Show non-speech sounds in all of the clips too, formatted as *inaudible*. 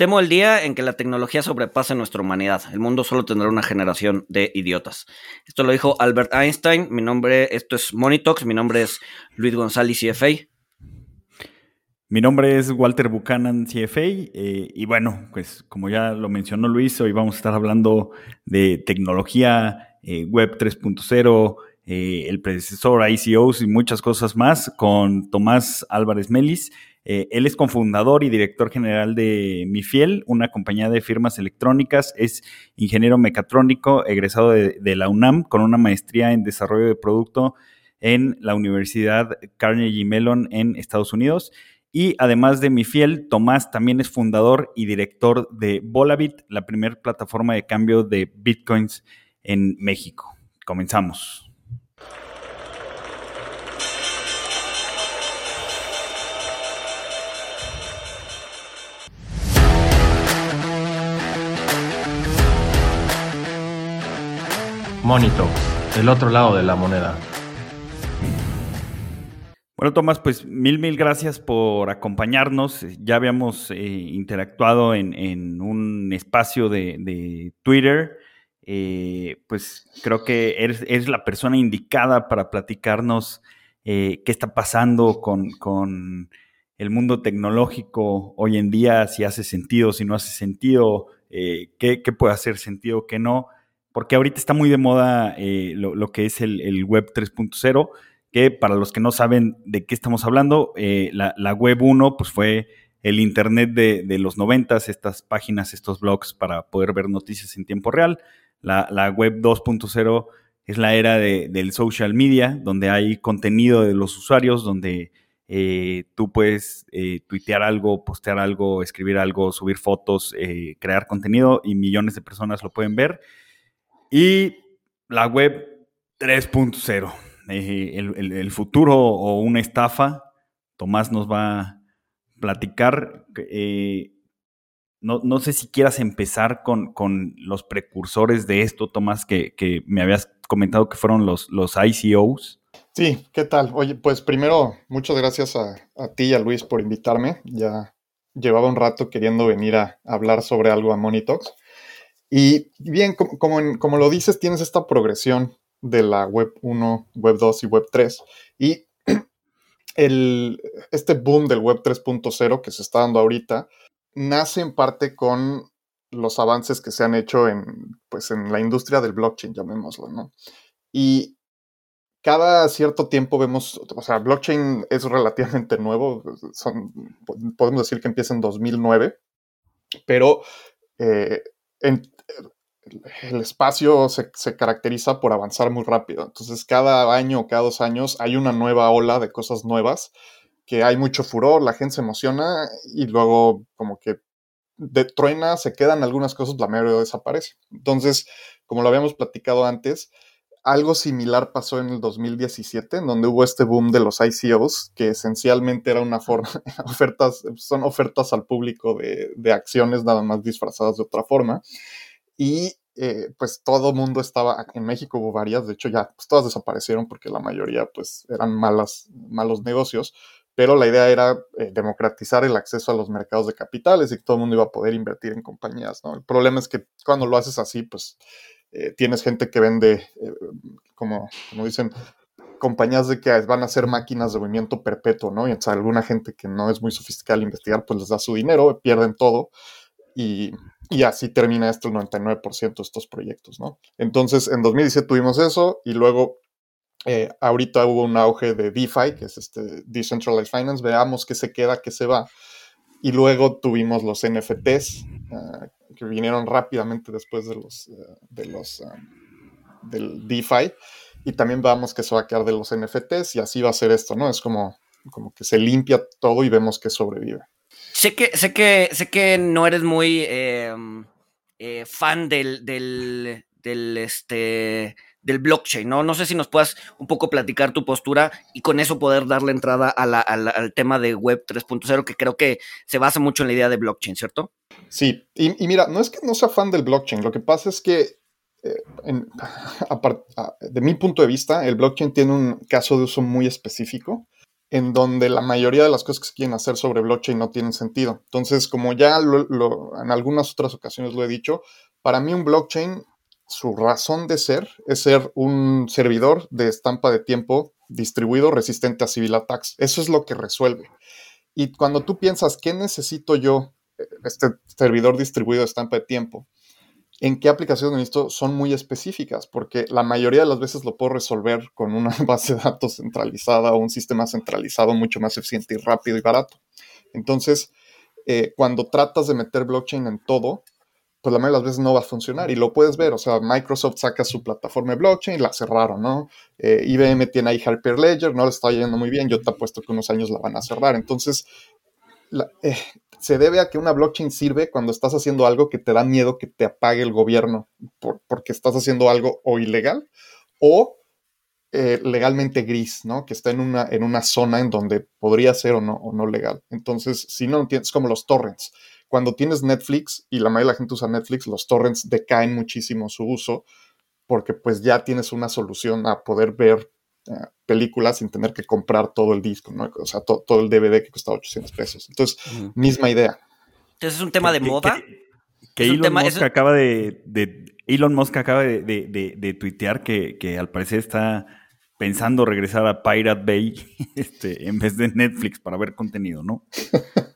Temo el día en que la tecnología sobrepase nuestra humanidad. El mundo solo tendrá una generación de idiotas. Esto lo dijo Albert Einstein. Mi nombre, esto es Monitox. Mi nombre es Luis González, CFA. Mi nombre es Walter Buchanan, CFA, eh, y bueno, pues como ya lo mencionó Luis, hoy vamos a estar hablando de tecnología, eh, Web 3.0, eh, el predecesor ICOs y muchas cosas más con Tomás Álvarez Melis. Él es cofundador y director general de Mifiel, una compañía de firmas electrónicas. Es ingeniero mecatrónico, egresado de, la UNAM, con una maestría en desarrollo de producto en la Universidad Carnegie Mellon en Estados Unidos y además de mi fiel, Tomás también es fundador y director de Volabit, la primera plataforma de cambio de bitcoins en México. Comenzamos. Monito, el otro lado de la moneda. Bueno, Tomás, pues mil, mil gracias por acompañarnos. Ya habíamos eh, interactuado en, un espacio de, Twitter. Eh, pues creo que eres, la persona indicada para platicarnos eh, qué está pasando con, el mundo tecnológico hoy en día, si hace sentido, si no hace sentido, qué, puede hacer sentido, qué no. Porque ahorita está muy de moda lo, que es el, Web 3.0 que para los que no saben de qué estamos hablando, eh, la, web 1 pues fue el internet de, los noventas, estas páginas, estos blogs para poder ver noticias en tiempo real. La, web 2.0 es la era del social media, donde hay contenido de los usuarios, donde eh, tú puedes eh, tuitear algo, postear algo, escribir algo, subir fotos, crear contenido y millones de personas lo pueden ver. Y la web 3.0 eh, el, futuro o una estafa. Tomás nos va a platicar. Eh, no, sé si quieras empezar con, los precursores de esto, Tomás, que, me habías comentado que fueron los, los ICOs. Sí, ¿qué tal? Oye, pues primero, muchas gracias a, ti y a Luis por invitarme. Ya llevaba un rato queriendo venir a, hablar sobre algo a Monitox. Y bien, como, como, lo dices, tienes esta progresión de la Web 1, Web 2 y Web 3. Y *clears throat* el, este boom del Web 3.0 que se está dando ahorita nace en parte con los avances que se han hecho en, pues, en la industria del blockchain, llamémoslo, ¿no? Y cada cierto tiempo vemos, o sea, blockchain es relativamente *laughs* nuevo, son, podemos decir que empieza en 2009, pero eh, en, el espacio se, caracteriza por avanzar muy rápido. Entonces, cada año o cada dos años hay una nueva ola de cosas nuevas, que hay mucho furor, la gente se emociona y luego como que de truena, se quedan algunas cosas, la mayoría desaparece. Entonces, como lo habíamos platicado antes, algo similar pasó en el 2017, en donde hubo este boom de los ICOs, que esencialmente era una forma, *laughs* ofertas, son ofertas al público de, de acciones nada más disfrazadas de otra forma y eh, pues todo mundo estaba, en México hubo varias, de hecho ya pues todas desaparecieron porque la mayoría pues eran malas, malos negocios, pero la idea era eh, democratizar el acceso a los mercados de capitales y todo el mundo iba a poder invertir en compañías, ¿no? El problema es que cuando lo haces así, pues eh, tienes gente que vende, como, como dicen, compañías de que van a ser máquinas de movimiento perpetuo, ¿no? Y entonces alguna gente que no es muy sofisticada al investigar, pues les da su dinero, pierden todo y y así termina esto el 99% de estos proyectos, ¿no? Entonces, en 2017 tuvimos eso y luego eh, ahorita hubo un auge de DeFi, que es este Decentralized Finance, veamos qué se queda, qué se va. Y luego tuvimos los NFTs, ah, que vinieron rápidamente después de los, eh, de los ah, del DeFi. Y también veamos que se va a quedar de los NFTs y así va a ser esto, ¿no? Es como, como que se limpia todo y vemos que sobrevive. Sé que, sé que, sé que no eres muy em, eh, fan del, del, este, del blockchain, ¿no? No sé si nos puedas un poco platicar tu postura y con eso poder darle entrada al tema de Web 3.0, que creo que se basa mucho en la idea de blockchain, ¿cierto? Sí, y, mira, no es que no sea fan del blockchain, lo que pasa es que eh, *laughs* de mi punto de vista, el blockchain tiene un caso de uso muy específico en donde la mayoría de las cosas que se quieren hacer sobre blockchain no tienen sentido. Entonces, como ya en algunas otras ocasiones lo he dicho, para mí un blockchain, su razón de ser es ser un servidor de estampa de tiempo distribuido resistente a civil attacks. Eso es lo que resuelve. Y cuando tú piensas, ¿qué necesito yo, eh, este servidor distribuido de estampa de tiempo? En qué aplicaciones necesito son muy específicas, porque la mayoría de las veces lo puedo resolver con una *laughs* base de datos centralizada o un sistema centralizado mucho más eficiente y rápido y barato. Entonces, eh, cuando tratas de meter blockchain en todo, pues la mayoría de las veces no va a funcionar y lo puedes ver. O sea, Microsoft saca su plataforma de blockchain, la cerraron, ¿no? Eh, IBM tiene ahí Hyperledger, no le está yendo muy bien. Yo te apuesto que unos años la van a cerrar. Entonces, eh, se debe a que una blockchain sirve cuando estás haciendo algo que te da miedo que te apague el gobierno porque estás haciendo algo o ilegal o eh, legalmente gris, ¿no? Que está en una, en una zona en donde podría ser o no, o no legal. Entonces, si no entiendes, como los torrents. Cuando tienes Netflix y la mayoría de la gente usa Netflix, los torrents decaen muchísimo su uso porque pues ya tienes una solución a poder ver películas sin tener que comprar todo el disco, ¿no? O sea, todo el DVD que cuesta 800 pesos. Entonces, misma idea. Entonces es un tema de moda. Que, Elon, Musk acaba de, Elon Musk acaba de, tuitear que, que, al parecer está pensando regresar a Pirate Bay *laughs* este, en vez de Netflix para ver contenido, ¿no?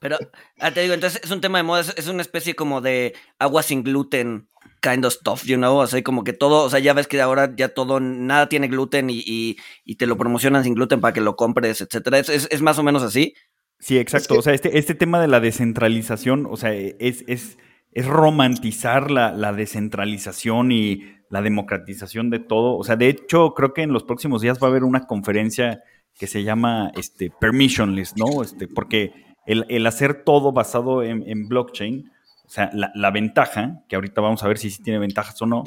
Pero, ah, te digo, entonces es un tema de moda, es una especie como de agua sin gluten kind of stuff, you know, o sea, como que todo, o sea, ya ves que ahora ya todo, nada tiene gluten y, te lo promocionan sin gluten para que lo compres, etcétera. ¿Es, más o menos así? Sí, exacto. O sea, este, este tema de la descentralización, o sea, es, es, es romantizar la, la, descentralización y la democratización de todo. O sea, de hecho, creo que en los próximos días va a haber una conferencia que se llama este, permissionless, ¿no? Este, porque el, hacer todo basado en, en blockchain, o sea, la, ventaja, que ahorita vamos a ver si sí tiene ventajas o no,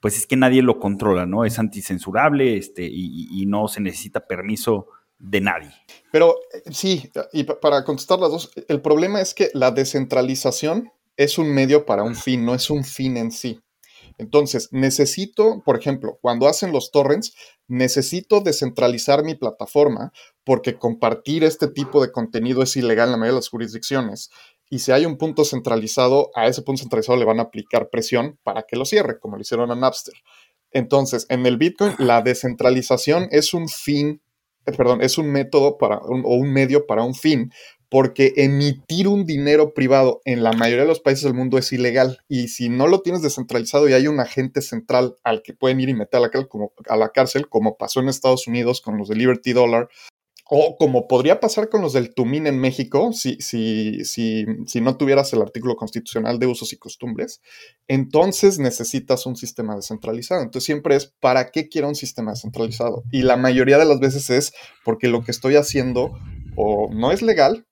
pues es que nadie lo controla, ¿no? Es anticensurable este, y, no se necesita permiso de nadie. Pero eh, sí, y para contestar las dos, el problema es que la descentralización es un medio para un fin, no es un fin en sí. Entonces, necesito, por ejemplo, cuando hacen los torrents, necesito descentralizar mi plataforma porque compartir este tipo de contenido es ilegal en la mayoría de las jurisdicciones y si hay un punto centralizado, a ese punto centralizado le van a aplicar presión para que lo cierre, como lo hicieron a Napster. Entonces, en el Bitcoin, la descentralización es un fin, eh, perdón, es un método para, o un medio para un fin, porque emitir un dinero privado en la mayoría de los países del mundo es ilegal. Y si no lo tienes descentralizado y hay un agente central al que pueden ir y meter a la, como, a la cárcel, como pasó en Estados Unidos con los de Liberty Dollar, o como podría pasar con los del Tumín en México, si, si, si, si, no tuvieras el artículo constitucional de usos y costumbres, entonces necesitas un sistema descentralizado. Entonces siempre es, ¿para qué quiero un sistema descentralizado? Y la mayoría de las veces es porque lo que estoy haciendo o no es legal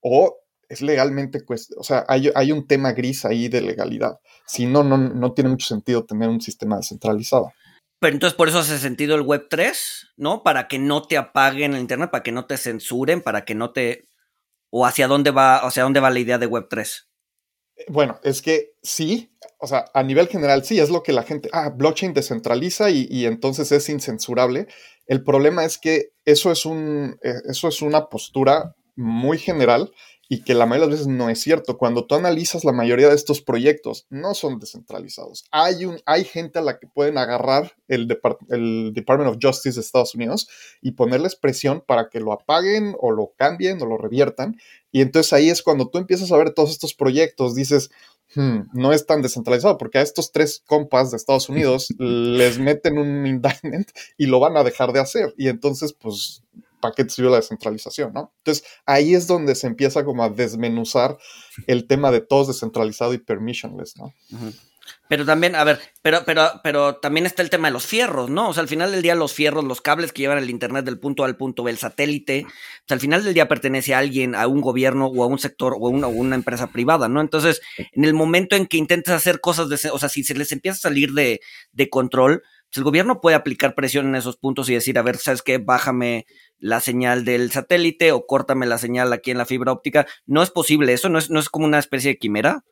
o es legalmente, o sea, hay, hay un tema gris ahí de legalidad. Si no, no, no tiene mucho sentido tener un sistema descentralizado. Pero entonces por eso hace sentido el Web 3, ¿no? Para que no te apaguen el Internet, para que no te censuren, para que no te... ¿O hacia dónde va, hacia dónde va la idea de Web 3? Bueno, es que sí, o sea, a nivel general sí, es lo que la gente, ah, blockchain descentraliza y, y entonces es incensurable. El problema es que eso es, un, eh, eso es una postura muy general y que la mayoría de las veces no es cierto. Cuando tú analizas la mayoría de estos proyectos, no son descentralizados. Hay, un, hay gente a la que pueden agarrar el, el Department of Justice de Estados Unidos y ponerles presión para que lo apaguen o lo cambien o lo reviertan. Y entonces ahí es cuando tú empiezas a ver todos estos proyectos, dices, hmm, no es tan descentralizado, porque a estos tres compas de Estados Unidos *laughs* les meten un indictment y lo van a dejar de hacer. Y entonces, pues ¿para qué sirvió la descentralización, no? Entonces, ahí es donde se empieza como a desmenuzar el tema de todos descentralizado y permissionless, ¿no? Pero también, a ver, pero, pero, pero también está el tema de los fierros, ¿no? O sea, al final del día los fierros, los cables que llevan el internet del punto A al punto B, el satélite, o sea, al final del día pertenece a alguien, a un gobierno o a un sector o a una, empresa privada, ¿no? Entonces, en el momento en que intentes hacer cosas, de, o sea, si se les empieza a salir de control, pues el gobierno puede aplicar presión en esos puntos y decir, a ver, ¿sabes qué? Bájame la señal del satélite o córtame la señal aquí en la fibra óptica. No es posible, eso no es, no es como una especie de quimera.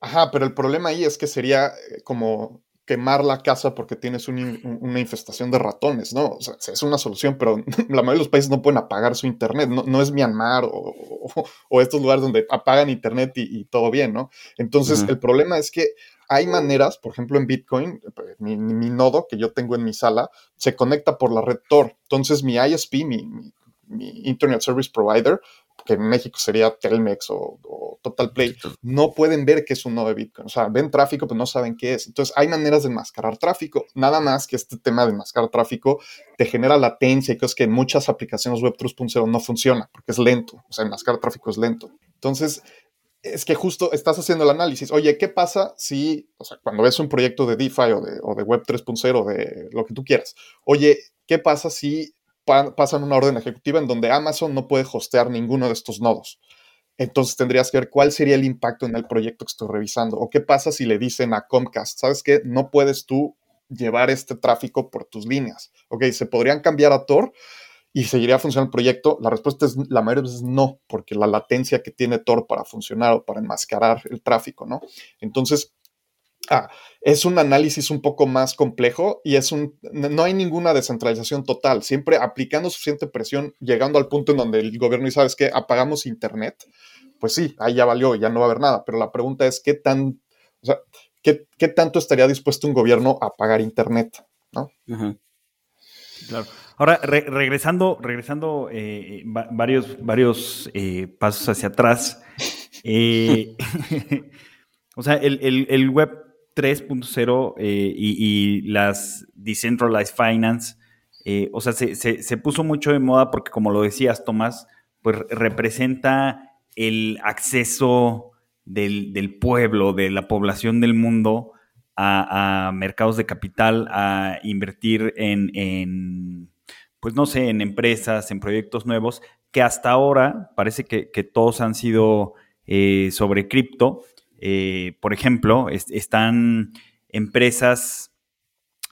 Ajá, pero el problema ahí es que sería eh, como quemar la casa porque tienes una infestación de ratones, ¿no? O sea, es una solución, pero *laughs* la mayoría de los países no pueden apagar su internet, no, es Myanmar o, o, estos lugares donde apagan internet y, todo bien, ¿no? Entonces, el problema es que hay maneras, por ejemplo, en Bitcoin, mi, nodo que yo tengo en mi sala se conecta por la red Tor. Entonces, mi ISP, mi, mi Internet Service Provider, que en México sería Telmex o, Total Play, no pueden ver que es un nodo de Bitcoin. O sea, ven tráfico, pero no saben qué es. Entonces, hay maneras de enmascarar tráfico. Nada más que este tema de enmascarar tráfico te genera latencia y cosas que en muchas aplicaciones web 3.0 no funciona porque es lento. O sea, enmascarar tráfico es lento. Entonces, es que justo estás haciendo el análisis. Oye, ¿qué pasa si, o sea, cuando ves un proyecto de DeFi o de, o de Web 3.0, de lo que tú quieras? Oye, ¿qué pasa si pasan una orden ejecutiva en donde Amazon no puede hostear ninguno de estos nodos. Entonces tendrías que ver cuál sería el impacto en el proyecto que estoy revisando. O qué pasa si le dicen a Comcast, ¿sabes qué? No puedes tú llevar este tráfico por tus líneas. Ok, se podrían cambiar a Tor y seguiría funcionando el proyecto. La respuesta es la mayoría de veces no, porque la latencia que tiene Tor para funcionar o para enmascarar el tráfico, ¿no? Entonces, Ah, es un análisis un poco más complejo y es un, no hay ninguna descentralización total, siempre aplicando suficiente presión, llegando al punto en donde el gobierno y sabes que apagamos Internet, pues sí, ahí ya valió, ya no va a haber nada, pero la pregunta es qué tan, o sea, qué, tanto estaría dispuesto un gobierno a pagar Internet, ¿no? Claro. Ahora, regresando, regresando eh, varios, varios eh, pasos hacia atrás, eh, *laughs* o sea, el, el web 3.0 eh, y, las Decentralized Finance, eh, o sea, se, puso mucho de moda porque, como lo decías, Tomás, pues representa el acceso del, pueblo, de la población del mundo a, mercados de capital, a invertir en, pues no sé, en empresas, en proyectos nuevos, que hasta ahora parece que, todos han sido eh, sobre cripto eh, por ejemplo, están empresas,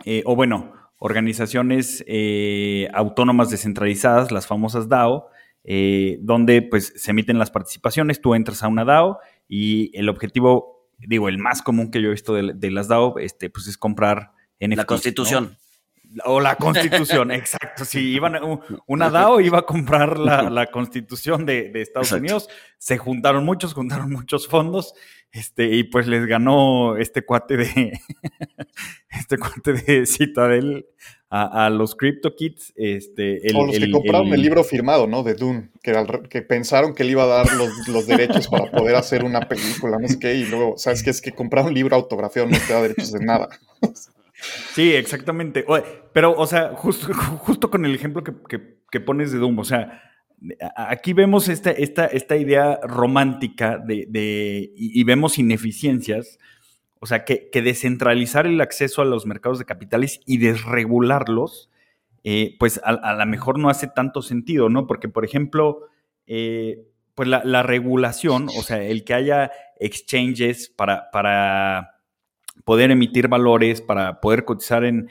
eh, o bueno, organizaciones eh, autónomas descentralizadas, las famosas DAO, donde pues se emiten las participaciones, tú entras a una DAO y el objetivo, digo, el más común que yo he visto de, las DAO, este, pues es comprar NFTs. La constitución. O la constitución, *laughs* exacto. Si iban, una DAO iba a comprar la, constitución de, Estados Unidos, se juntaron muchos, juntaron muchos fondos, este, y pues les ganó este cuate de *laughs* este cuate de Citadel a, los CryptoKits. Este, o los que compraron el, libro firmado, ¿no? De Dune, que, que pensaron que le iba a dar los, derechos para poder hacer una película, no sé qué, y luego, ¿sabes qué? Es que comprar un libro autografiado no te da derechos de nada. *laughs* Sí, exactamente. pero, o sea, justo, con el ejemplo que, pones de Doom, o sea, aquí vemos esta, esta, esta idea romántica de, y, vemos ineficiencias, o sea, que, descentralizar el acceso a los mercados de capitales y desregularlos, eh, pues a, lo mejor no hace tanto sentido, ¿no? Porque, por ejemplo, eh, pues la, la, regulación, o sea, el que haya exchanges para, para poder emitir valores, para poder cotizar en,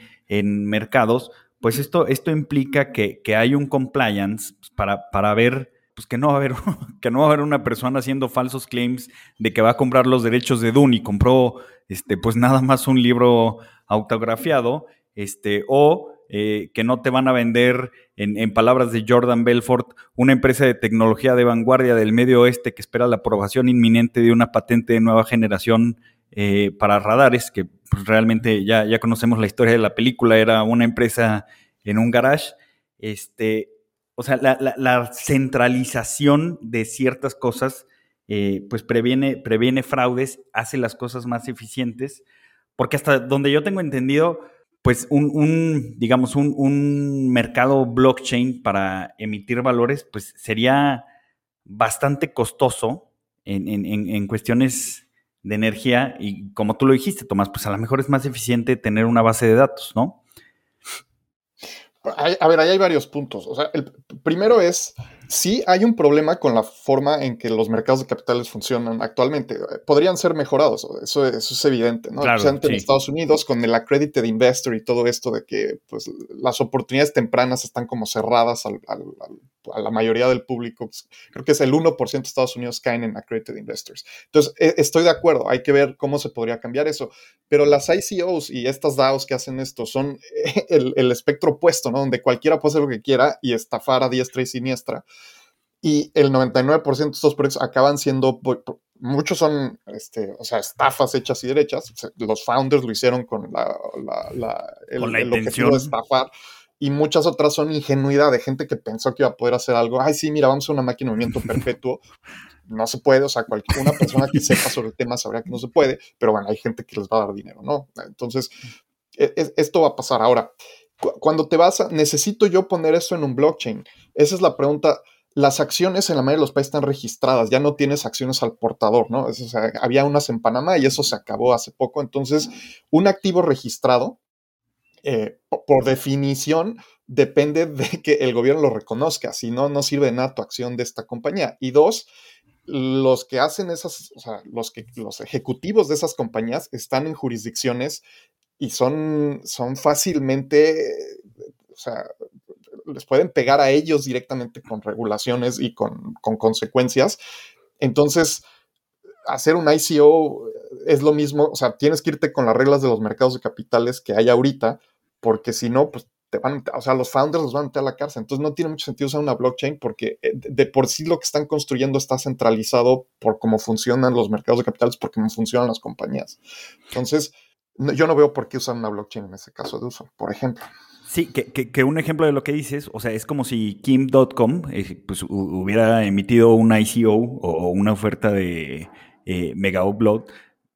mercados, pues esto, esto implica que, hay un compliance para, para ver pues que no va a haber *laughs* que no va a haber una persona haciendo falsos claims de que va a comprar los derechos de Dune y compró este pues nada más un libro autografiado este o eh, que no te van a vender en, en, palabras de Jordan Belfort una empresa de tecnología de vanguardia del medio oeste que espera la aprobación inminente de una patente de nueva generación eh, para radares, que pues, realmente ya, ya conocemos la historia de la película, era una empresa en un garage. Este, o sea, la, centralización de ciertas cosas, eh, pues previene, previene fraudes, hace las cosas más eficientes, porque hasta donde yo tengo entendido, pues un, digamos, un, mercado blockchain para emitir valores, pues sería bastante costoso en, en cuestiones de energía y como tú lo dijiste, Tomás, pues a lo mejor es más eficiente tener una base de datos, ¿no? a ver, ahí hay varios puntos. O sea, el primero es, sí hay un problema con la forma en que los mercados de capitales funcionan actualmente. Podrían ser mejorados, eso, es evidente, ¿no? Claro, en Estados Unidos, con el accredited investor y todo esto de que pues, las oportunidades tempranas están como cerradas a la mayoría del público. Pues, creo que es el 1% de Estados Unidos caen en accredited investors. Entonces, e, estoy de acuerdo, hay que ver cómo se podría cambiar eso. Pero las ICOs y estas DAOs que hacen esto son *laughs* el, el espectro opuesto, ¿no? Donde cualquiera puede hacer lo que quiera y estafar a diestra y siniestra y el 99% de estos proyectos acaban siendo, muchos son, este, o sea, estafas hechas y derechas. Los founders lo hicieron con la, el, con la objetivo de estafar. Y muchas otras son ingenuidad de gente que pensó que iba a poder hacer algo. Ay, sí, mira, vamos a una máquina de movimiento *laughs* perpetuo. No se puede, o sea, cualquier, una persona que sepa sobre el tema sabrá que no se puede, pero bueno, hay gente que les va a dar dinero, ¿no? Entonces, e, e, esto va a pasar. Ahora, cuando te vas a, necesito yo poner esto en un blockchain. Esa es la pregunta las acciones en la mayoría de los países están registradas, ya no tienes acciones al portador, ¿no? había unas en Panamá y eso se acabó hace poco. Entonces, un activo registrado, eh, por definición, depende de que el gobierno lo reconozca, si no, no sirve de nada tu acción de esta compañía. Y dos, los que hacen esas, o sea, los, que, los ejecutivos de esas compañías están en jurisdicciones y son, son fácilmente, o sea, les pueden pegar a ellos directamente con regulaciones y con, consecuencias. Entonces, hacer un ICO es lo mismo, o sea, tienes que irte con las reglas de los mercados de capitales que hay ahorita, porque si no, pues te van, o sea, los founders los van a meter a la cárcel. Entonces no tiene mucho sentido usar una blockchain porque eh, de por sí lo que están construyendo está centralizado por cómo funcionan los mercados de capitales, por cómo funcionan las compañías. Entonces, yo no veo por qué usar una blockchain en ese caso de uso, por ejemplo. Sí, que, un ejemplo de lo que dices, o sea, es como si Kim.com eh, pues, hubiera emitido una ICO o, una oferta de eh, Mega Upload,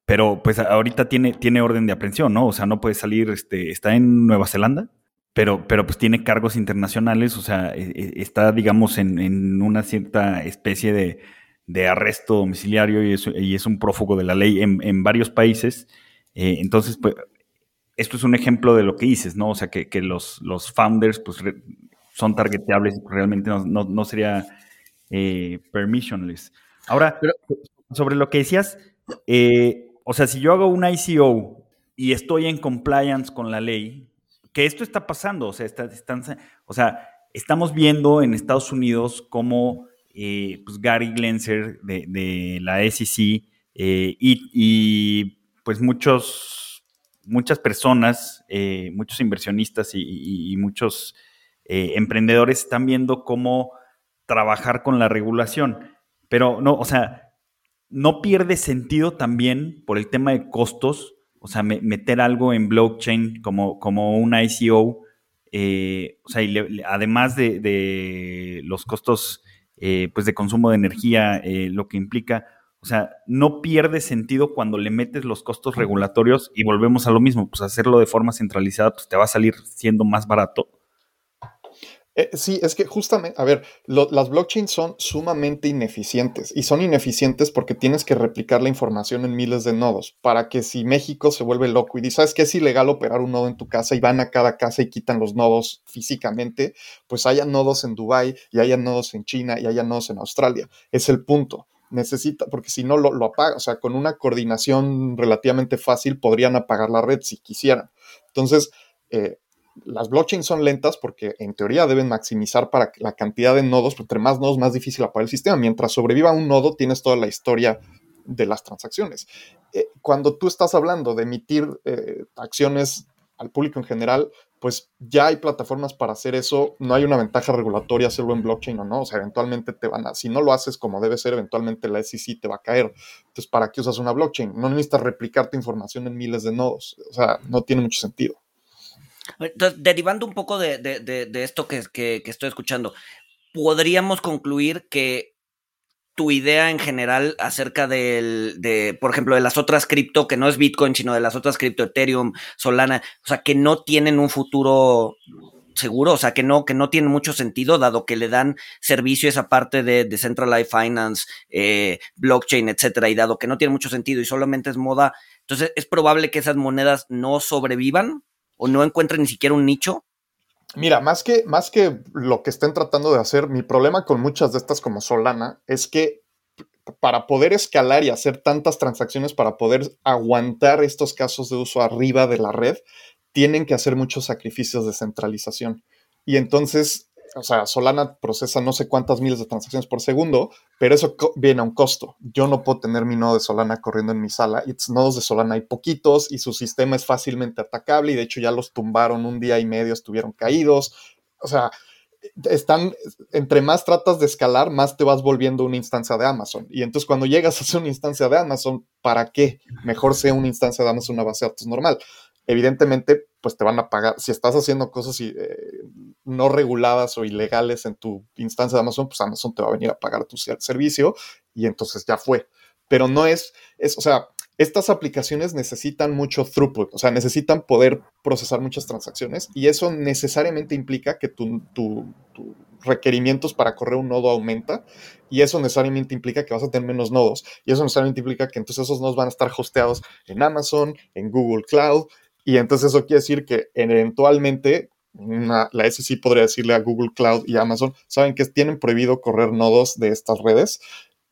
pero pues ahorita tiene, tiene orden de aprehensión, ¿no? O sea, no puede salir, este, está en Nueva Zelanda, pero, pero pues tiene cargos internacionales, o sea, e, e, está, digamos, en, una cierta especie de, arresto domiciliario y es, y es, un prófugo de la ley en, varios países. Eh, entonces, pues esto es un ejemplo de lo que dices, ¿no? O sea, que, los, los founders pues, son targeteables, realmente no, sería eh, permissionless. Ahora, sobre lo que decías, eh, o sea, si yo hago un ICO y estoy en compliance con la ley, que esto está pasando, o sea, están, o sea estamos viendo en Estados Unidos cómo eh, pues Gary Glenser de, la SEC y, y, pues muchos muchas personas, eh, muchos inversionistas y, muchos eh, emprendedores están viendo cómo trabajar con la regulación. Pero no, o sea, no pierde sentido también por el tema de costos, o sea, meter algo en blockchain como, como un ICO, eh, o sea, además de, los costos pues de consumo de energía, lo que implica, o sea, no pierde sentido cuando le metes los costos regulatorios y volvemos a lo mismo, pues hacerlo de forma centralizada, pues te va a salir siendo más barato. Eh, sí, es que justamente, a ver, las blockchains son sumamente ineficientes y son ineficientes porque tienes que replicar la información en miles de nodos para que si México se vuelve loco y dice, ¿sabes que es ilegal operar un nodo en tu casa y van a cada casa y quitan los nodos físicamente? Pues haya nodos en Dubái y haya nodos en China y haya nodos en Australia. Es el punto necesita, porque si no lo, apaga, o sea, con una coordinación relativamente fácil podrían apagar la red si quisieran. Entonces, eh, las blockchains son lentas porque en teoría deben maximizar para la cantidad de nodos, entre más nodos más difícil apagar el sistema. Mientras sobreviva un nodo, tienes toda la historia de las transacciones. Eh, cuando tú estás hablando de emitir eh, acciones al público en general, pues ya hay plataformas para hacer eso, no hay una ventaja regulatoria hacerlo en blockchain o no, o sea, eventualmente te van a, si no lo haces como debe ser, eventualmente la SEC te va a caer. Entonces, ¿para qué usas una blockchain? No necesitas replicar tu información en miles de nodos, o sea, no tiene mucho sentido. Entonces, derivando un poco de, esto que, que estoy escuchando, podríamos concluir que tu idea en general acerca del, de, por ejemplo, de las otras cripto, que no es Bitcoin, sino de las otras cripto, Ethereum, Solana, o sea, que no tienen un futuro seguro, o sea, que no, que no tiene mucho sentido, dado que le dan servicio a esa parte de Decentralized Finance, eh, blockchain, etcétera, y dado que no tiene mucho sentido y solamente es moda, entonces es probable que esas monedas no sobrevivan o no encuentren ni siquiera un nicho. Mira, más que, más que lo que estén tratando de hacer, mi problema con muchas de estas como Solana es que para poder escalar y hacer tantas transacciones, para poder aguantar estos casos de uso arriba de la red, tienen que hacer muchos sacrificios de centralización. Y entonces, o sea, Solana procesa no sé cuántas miles de transacciones por segundo, pero eso viene a un costo. Yo no puedo tener mi nodo de Solana corriendo en mi sala. Y nodos de Solana hay poquitos y su sistema es fácilmente atacable y de hecho ya los tumbaron un día y medio, estuvieron caídos. O sea, están, entre más tratas de escalar, más te vas volviendo una instancia de Amazon. Y entonces cuando llegas a ser una instancia de Amazon, ¿para qué? Mejor sea una instancia de Amazon, una base de datos normal. Evidentemente, pues te van a pagar. Si estás haciendo cosas eh, no reguladas o ilegales en tu instancia de Amazon, pues Amazon te va a venir a pagar tu servicio y entonces ya fue. Pero no es, es o sea, estas aplicaciones necesitan mucho throughput, o sea, necesitan poder procesar muchas transacciones y eso necesariamente implica que tus tu, requerimientos para correr un nodo aumenta y eso necesariamente implica que vas a tener menos nodos y eso necesariamente implica que entonces esos nodos van a estar hosteados en Amazon, en Google Cloud y entonces eso quiere decir que eventualmente la SEC podría decirle a Google Cloud y Amazon, saben que tienen prohibido correr nodos de estas redes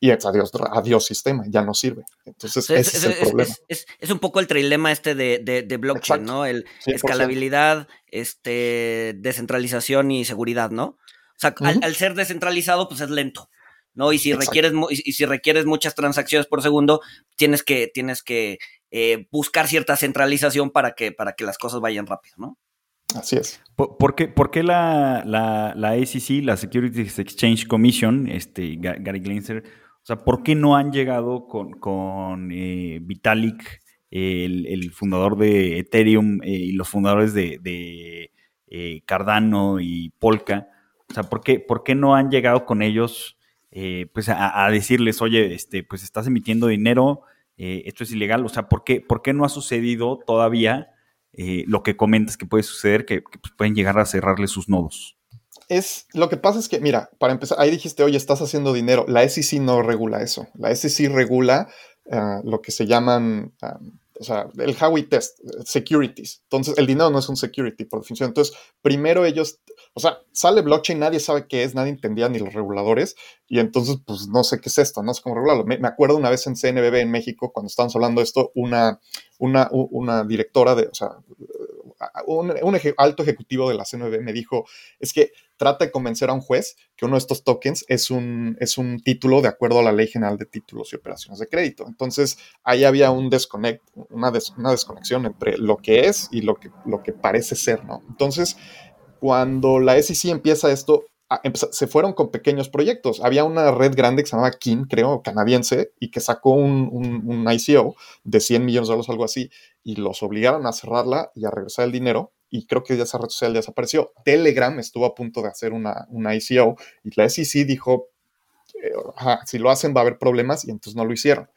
y es adiós, adiós sistema, ya no sirve. Entonces, ese es, el problema. Es, un poco el trilema este de, de, blockchain, ¿no? El escalabilidad, este, descentralización y seguridad, ¿no? O sea, al, ser descentralizado, pues es lento, ¿no? Y si, requieres, y, si requieres muchas transacciones por segundo, tienes que, tienes que eh, buscar cierta centralización para que, para que las cosas vayan rápido, ¿no? Así es. ¿Por, qué, por qué la, la, la, SEC, la Securities Exchange Commission, este, Gary Glenser, o sea, ¿por qué no han llegado con, eh, Vitalik, el, fundador de Ethereum eh, y los fundadores de, eh, Cardano y Polka? O sea, ¿por qué, por qué no han llegado con ellos pues a, decirles, oye, este, pues estás emitiendo dinero, esto es ilegal? O sea, ¿por qué, por qué no ha sucedido todavía lo que comentas que puede suceder, que, pues, pueden llegar a cerrarle sus nodos? es, lo que pasa es que, mira, para empezar, ahí dijiste, oye, estás haciendo dinero. La SEC no regula eso. La SEC regula ah, lo que se llaman, ah, o sea, el Howey Test, securities. Entonces, el dinero no es un security por definición. Entonces, primero ellos, o sea, sale blockchain, nadie sabe qué es, nadie entendía ni los reguladores. Y entonces, pues no sé qué es esto, no sé cómo regularlo. Me, acuerdo una vez en CNBB en México, cuando estábamos hablando de esto, una, una, una directora de, o sea, un, alto ejecutivo de la CNBB me dijo, es que trata de convencer a un juez que uno de estos tokens es un, es un título de acuerdo a la Ley General de Títulos y Operaciones de Crédito. Entonces, ahí había un desconect, una, una desconexión entre lo que es y lo que, lo que parece ser, ¿no? Entonces, cuando la SEC empieza esto, se fueron con pequeños proyectos. Había una red grande que se llamaba Kin, creo, canadiense, y que sacó un, un, ICO de 100 millones de dólares, algo así, y los obligaron a cerrarla y a regresar el dinero. Y creo que ya esa red social desapareció. Telegram estuvo a punto de hacer una, una ICO y la SEC dijo, eh, si lo hacen va a haber problemas y entonces no lo hicieron.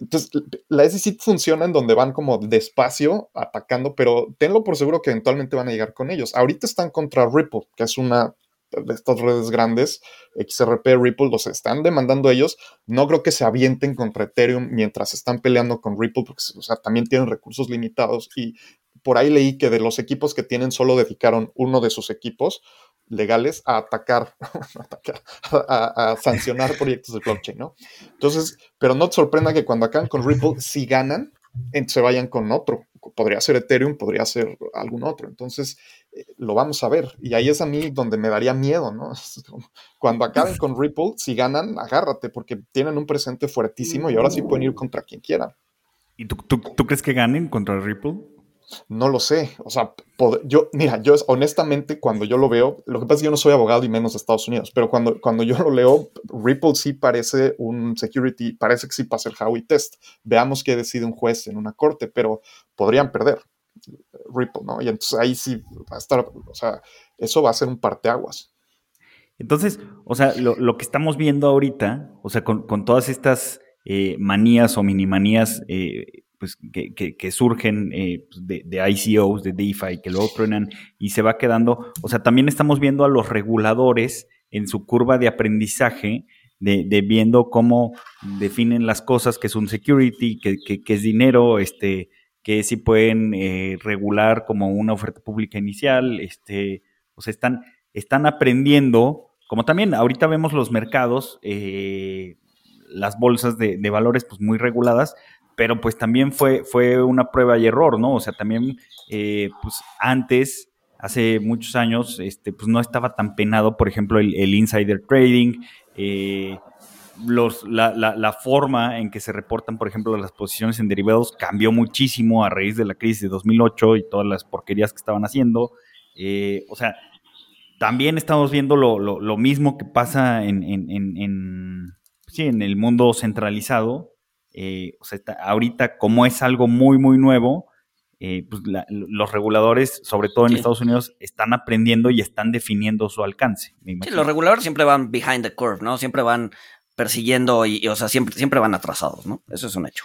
Entonces, la SEC funciona en donde van como despacio atacando, pero tenlo por seguro que eventualmente van a llegar con ellos. Ahorita están contra Ripple, que es una de estas redes grandes, XRP, Ripple, los están demandando ellos. No creo que se avienten contra Ethereum mientras están peleando con Ripple, porque también tienen recursos limitados. Y por ahí leí que de los equipos que tienen, solo dedicaron uno de sus equipos legales a atacar, *laughs* a, sancionar proyectos de blockchain, ¿no? Entonces, pero no te sorprenda que cuando acaban con Ripple, si ganan, se vayan con otro. Podría ser Ethereum, podría ser algún otro. Entonces, eh, lo vamos a ver. Y ahí es a mí donde me daría miedo, ¿no? *laughs* Cuando acaben con Ripple, si ganan, agárrate, porque tienen un presente fuertísimo y ahora sí pueden ir contra quien quieran. ¿Y tú, tú crees que ganen contra Ripple? No lo sé. O sea, yo, mira, yo honestamente, cuando yo lo veo, lo que pasa es que yo no soy abogado y menos de Estados Unidos, pero cuando, cuando yo lo leo, Ripple sí parece un security, parece que sí pasa el Howey test. Veamos qué decide un juez en una corte, pero podrían perder Ripple, ¿no? Y entonces ahí sí va a estar, o sea, eso va a ser un parteaguas. Entonces, o sea, lo, que estamos viendo ahorita, o sea, con, todas estas eh, manías o minimanías, eh, pues, que, surgen eh, pues, de, de, ICOs, de DeFi, que lo truenan y se va quedando. O sea, también estamos viendo a los reguladores en su curva de aprendizaje, de, viendo cómo definen las cosas, que es un security, que, que es dinero, este, que si pueden eh, regular como una oferta pública inicial, este, o sea, están, están aprendiendo, como también ahorita vemos los mercados, eh, las bolsas de, valores pues muy reguladas, pero pues también fue, fue una prueba y error, ¿no? O sea, también eh, pues antes, hace muchos años, este, pues no estaba tan penado, por ejemplo, el, insider trading, eh, los, la, la, forma en que se reportan, por ejemplo, las posiciones en derivados cambió muchísimo a raíz de la crisis de 2008 y todas las porquerías que estaban haciendo. Eh, o sea, también estamos viendo lo, mismo que pasa en, en, sí, en el mundo centralizado. Eh, o sea, ahorita, como es algo muy, muy nuevo, eh, pues los reguladores, sobre todo en Estados Unidos, están aprendiendo y están definiendo su alcance. Sí, los reguladores siempre van behind the curve, ¿no? Siempre van persiguiendo y, o sea, siempre, siempre van atrasados, ¿no? Eso es un hecho.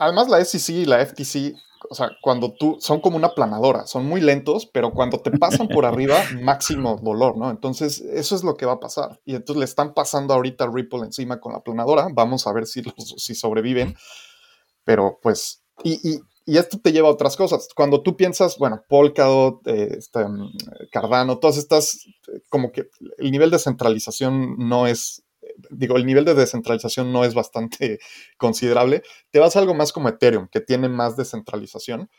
Además, la SEC y la FTC o sea, cuando tú, son como una planadora, son muy lentos, pero cuando te pasan por *laughs* arriba, máximo dolor, ¿no? Entonces, eso es lo que va a pasar. Y entonces le están pasando ahorita Ripple encima con la planadora, vamos a ver si, si sobreviven, pero pues, y, esto te lleva a otras cosas. Cuando tú piensas, bueno, Polkadot, eh, este, Cardano, todas estas, como que el nivel de centralización no es digo, el nivel de descentralización no es bastante *laughs* considerable. Te vas a algo más como Ethereum, que tiene más descentralización.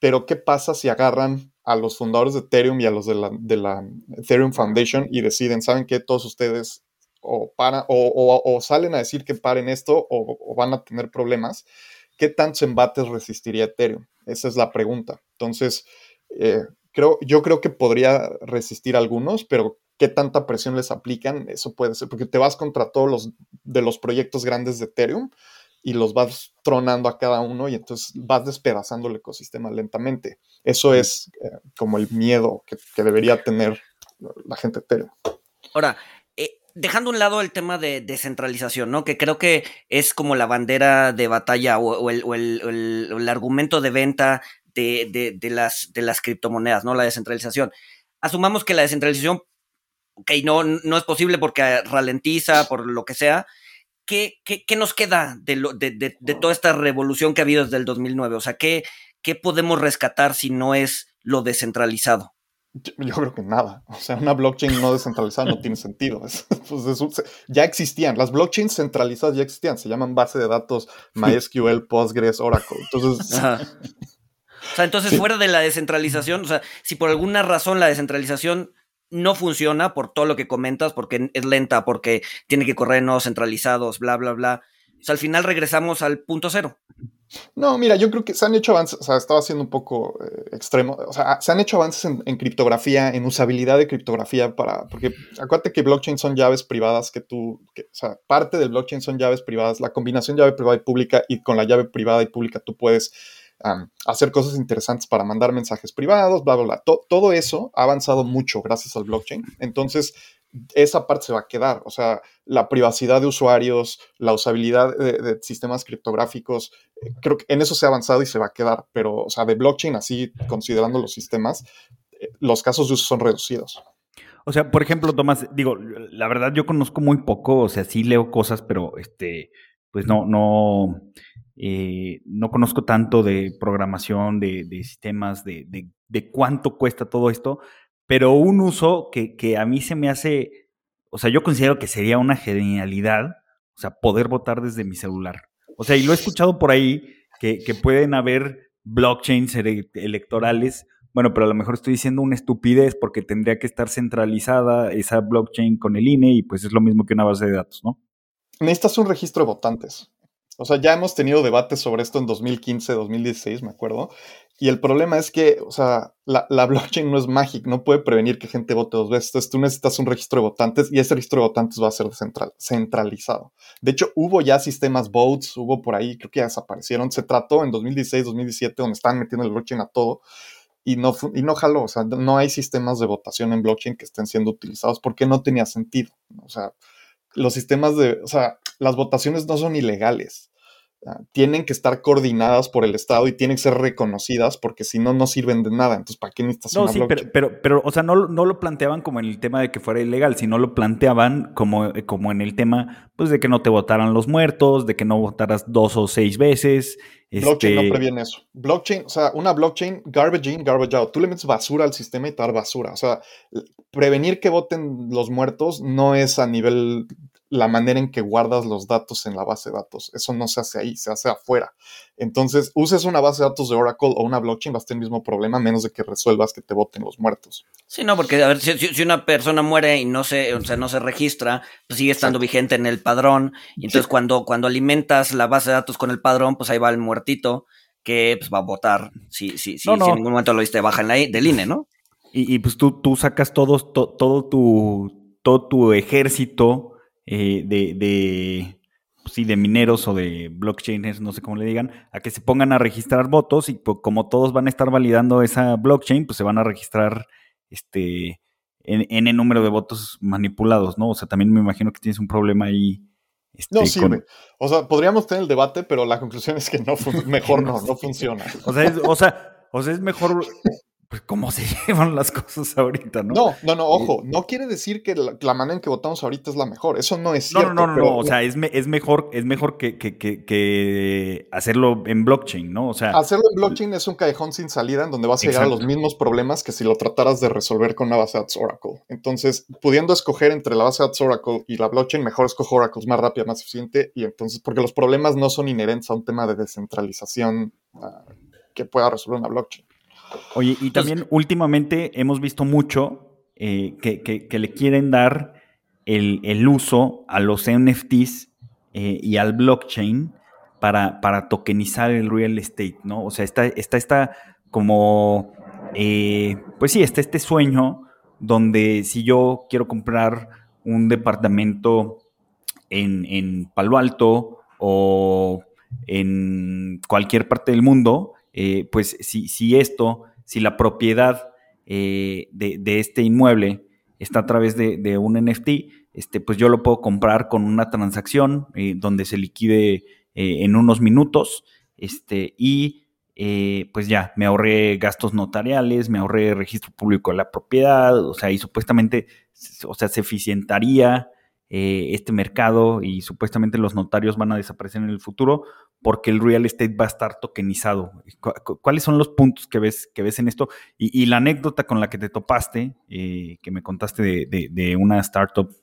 Pero, ¿qué pasa si agarran a los fundadores de Ethereum y a los de la, Ethereum Foundation y deciden, ¿saben qué? Todos ustedes o, para, o, salen a decir que paren esto o, van a tener problemas. ¿Qué tantos embates resistiría Ethereum? Esa es la pregunta. Entonces, eh, creo, yo creo que podría resistir algunos, pero qué tanta presión les aplican, eso puede ser, porque te vas contra todos los de los proyectos grandes de Ethereum y los vas tronando a cada uno y entonces vas despedazando el ecosistema lentamente. Eso es eh, como el miedo que, debería tener la gente de Ethereum. Ahora, eh, dejando a un lado el tema de descentralización, ¿no? Que creo que es como la bandera de batalla o, el, argumento de venta de, de, las, de las criptomonedas, ¿no? La descentralización. Asumamos que la descentralización ok, no, no es posible porque ralentiza, por lo que sea. ¿Qué, qué, nos queda de, lo, de, de, toda esta revolución que ha habido desde el 2009? O sea, ¿qué, ¿qué podemos rescatar si no es lo descentralizado? Yo, creo que nada. O sea, una blockchain no descentralizada no tiene sentido. Pues, ya existían. Las blockchains centralizadas ya existían. Se llaman base de datos MySQL, Postgres, Oracle. Entonces. *laughs* O sea, entonces fuera de la descentralización, o sea, si por alguna razón la descentralización no funciona por todo lo que comentas, porque es lenta, porque tiene que correr nodos centralizados, bla, bla, bla. O sea, al final regresamos al punto cero. No, mira, yo creo que se han hecho avances, o sea, estaba siendo un poco eh, extremo, o sea, se han hecho avances en, criptografía, en usabilidad de criptografía para, porque acuérdate que blockchain son llaves privadas que tú, o sea, parte del blockchain son llaves privadas, la combinación llave privada y pública y con la llave privada y pública tú puedes hacer cosas interesantes para mandar mensajes privados, bla, bla, bla. todo eso ha avanzado mucho gracias al blockchain. Entonces, esa parte se va a quedar. O sea, la privacidad de usuarios, la usabilidad de, sistemas criptográficos, eh, creo que en eso se ha avanzado y se va a quedar. Pero, o sea, de blockchain, así considerando los sistemas, eh, los casos de uso son reducidos. O sea, por ejemplo, Tomás, digo, la verdad yo conozco muy poco, o sea, sí leo cosas, pero este, pues no, no, eh, no conozco tanto de programación, de, sistemas, de, cuánto cuesta todo esto, pero un uso que, a mí se me hace, o sea, yo considero que sería una genialidad, o sea, poder votar desde mi celular. O sea, y lo he escuchado por ahí, que, pueden haber blockchains electorales, bueno, pero a lo mejor estoy diciendo una estupidez porque tendría que estar centralizada esa blockchain con el INE y pues es lo mismo que una base de datos, ¿no? Necesitas un registro de votantes. O sea, ya hemos tenido debates sobre esto en 2015, 2016, me acuerdo. Y el problema es que, o sea, la, *laughs* blockchain no es mágica, no puede prevenir que gente vote dos veces. Entonces, tú necesitas un registro de votantes y ese registro de votantes va a ser central, centralizado. De hecho, hubo ya sistemas votes, hubo por ahí, creo que ya desaparecieron. Se trató en 2016, 2017, donde estaban metiendo el blockchain a todo y no, y no jaló. O sea, no hay sistemas de votación en blockchain que estén siendo utilizados porque no tenía sentido. O sea, los sistemas de, o sea, las votaciones no son ilegales. Ah, tienen que estar coordinadas por el Estado y tienen que ser reconocidas porque si no, no sirven de nada. Entonces, ¿para qué necesitas no, sí, pero, pero, o sea, no, no, lo planteaban como en el tema de que fuera ilegal, sino lo planteaban como, como en el tema, pues, de que no te votaran los muertos, de que no votaras dos o seis veces, Blockchain no Este, previene eso. Blockchain, o sea, una blockchain, garbage in, garbage out. Tú le metes basura al sistema y te da basura. O sea, prevenir que voten los muertos no es a nivel la manera en que guardas los datos en la base de datos. Eso no se hace ahí, se hace afuera. Entonces, uses una base de datos de Oracle o una blockchain, va a tener el mismo problema, a menos de que resuelvas que te voten los muertos. Sí, no, porque a ver, si, una persona muere y no se, o sea, no se registra, pues sigue estando vigente en el padrón. Y entonces Sí. cuando, cuando alimentas la base de datos con el padrón, pues ahí va el muertito que pues, va a votar si, si, si, No, si no. en ningún momento lo diste baja en la, I- del INE, ¿no? Y, y, pues tú, tú sacas todos, to- todo, tu, todo tu ejército eh, de, de, pues sí, de mineros o de blockchainers, no sé cómo le digan, a que se pongan a registrar votos y pues, como todos van a estar validando esa blockchain, pues se van a registrar este en, en el número de votos manipulados, ¿no? O sea, también me imagino que tienes un problema ahí. Este, No con- sirve. O sea, podríamos tener el debate, pero la conclusión es que no *laughs* mejor no, no funciona. o, sea, es, o, sea, o sea, es mejor pues, cómo se *laughs* llevan las cosas ahorita, ¿no? No, no, no, ojo, no quiere decir que la, la manera en que votamos ahorita es la mejor. Eso no es cierto. no, no, no, pero no, o sea, es, me- es mejor, es mejor que, que- que- que hacerlo en blockchain, ¿no? O sea, hacerlo en blockchain es un callejón sin salida en donde vas a llegar a los mismos problemas que si lo trataras de resolver con una base de Oracle. Entonces, pudiendo escoger entre la base de Oracle y la blockchain, mejor escojo Oracle, es más rápida, más eficiente. Y entonces, porque los problemas no son inherentes a un tema de descentralización ah, que pueda resolver una blockchain. Oye, y también últimamente hemos visto mucho eh, que, que- que le quieren dar el, el uso a los NFTs eh, y al blockchain para, para tokenizar el real estate, ¿no? O sea, está, está, está como, eh, pues sí, está este sueño donde si yo quiero comprar un departamento en, en Palo Alto o en cualquier parte del mundo, eh, pues si, si esto, si la propiedad eh, de, este inmueble está a través de, un NFT, este, pues yo lo puedo comprar con una transacción eh, donde se liquide eh, en unos minutos este, y pues ya, me ahorré gastos notariales, me ahorré registro público de la propiedad, o sea, y supuestamente, o sea, se eficientaría este mercado y supuestamente los notarios van a desaparecer en el futuro porque el real estate va a estar tokenizado. ¿Cu- cu- ¿Cuáles son los puntos que ves, que ves en esto? Y, la anécdota con la que te topaste, eh, que me contaste de, una startup